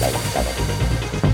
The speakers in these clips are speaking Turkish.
食べてみて。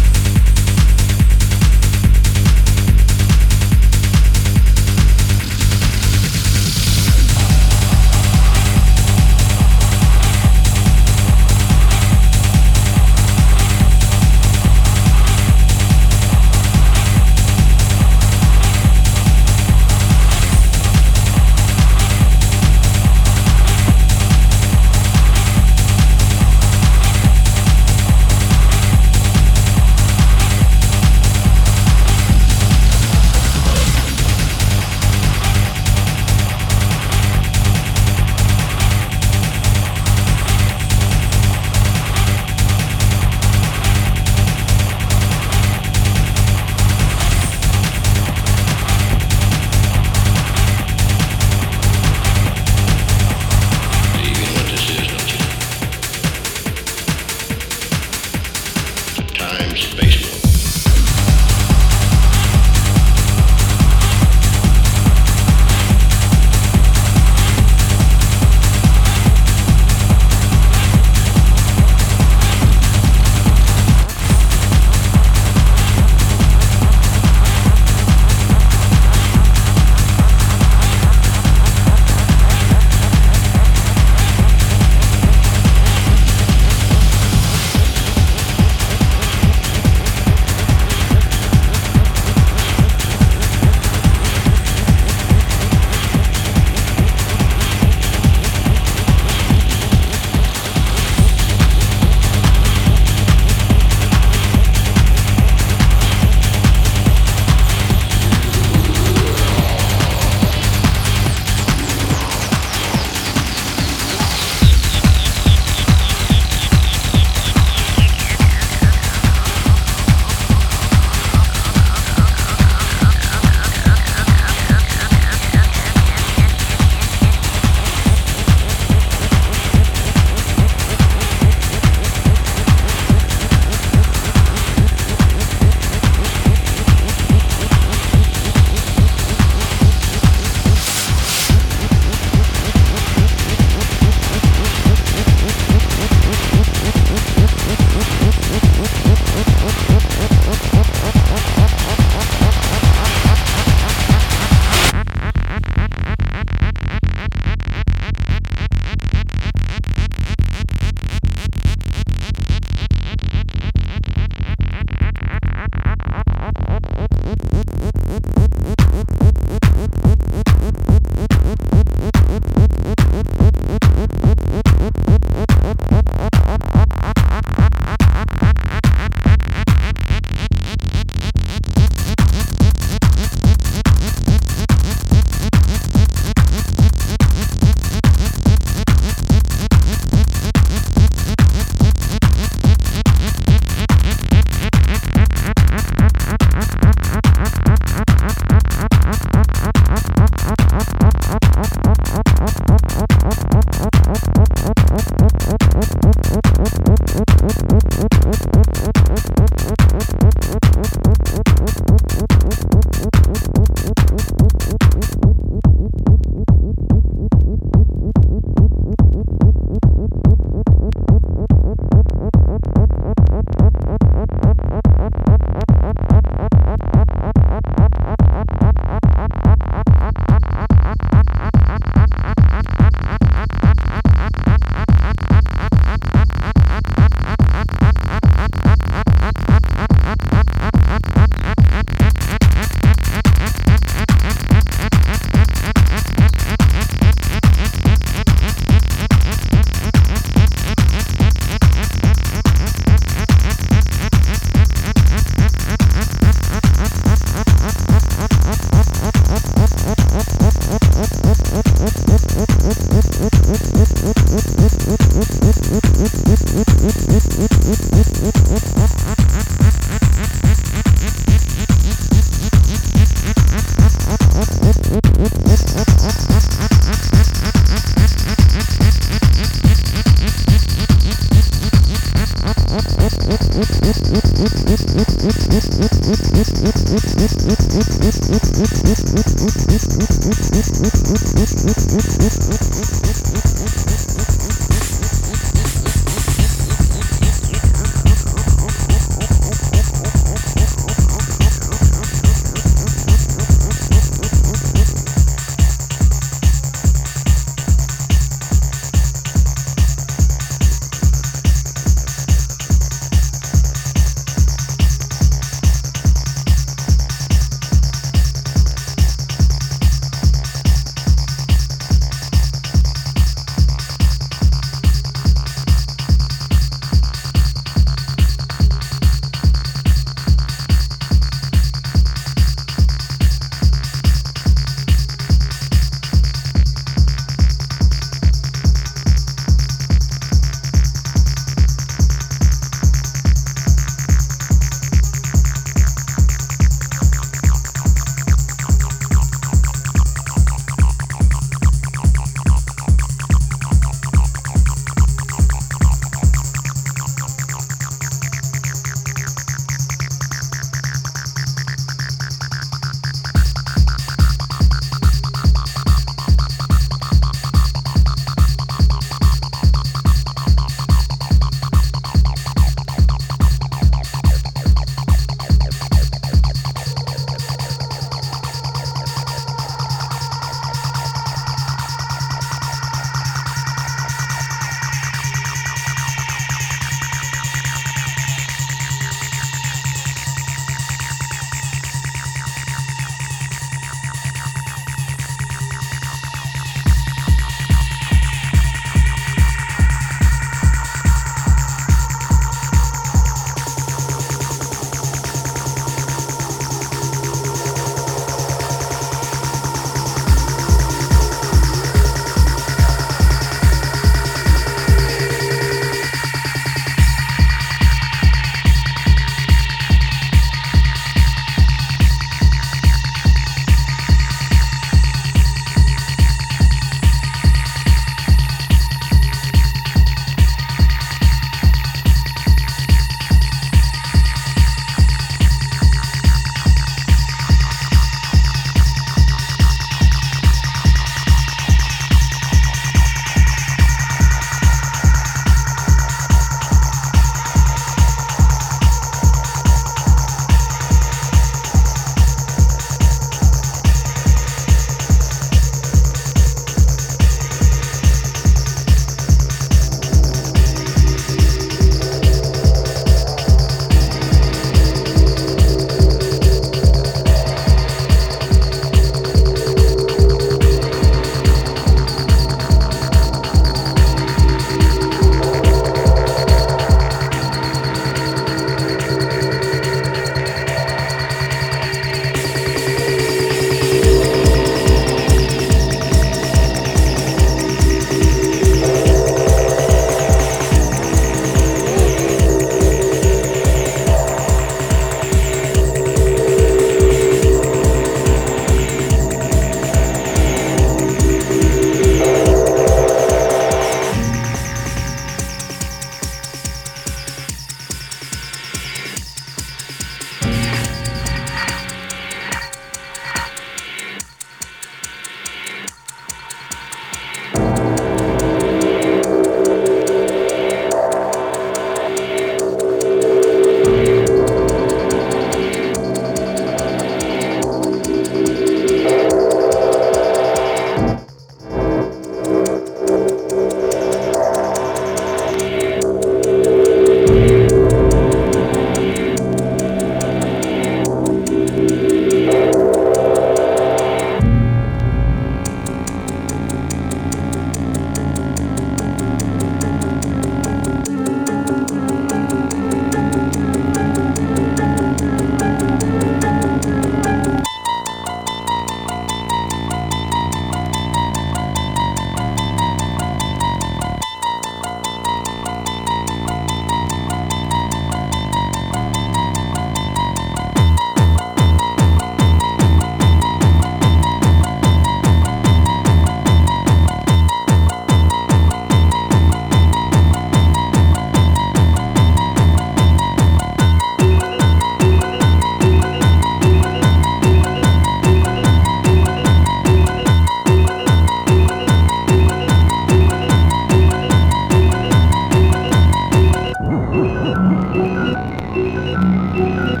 Thank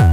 you.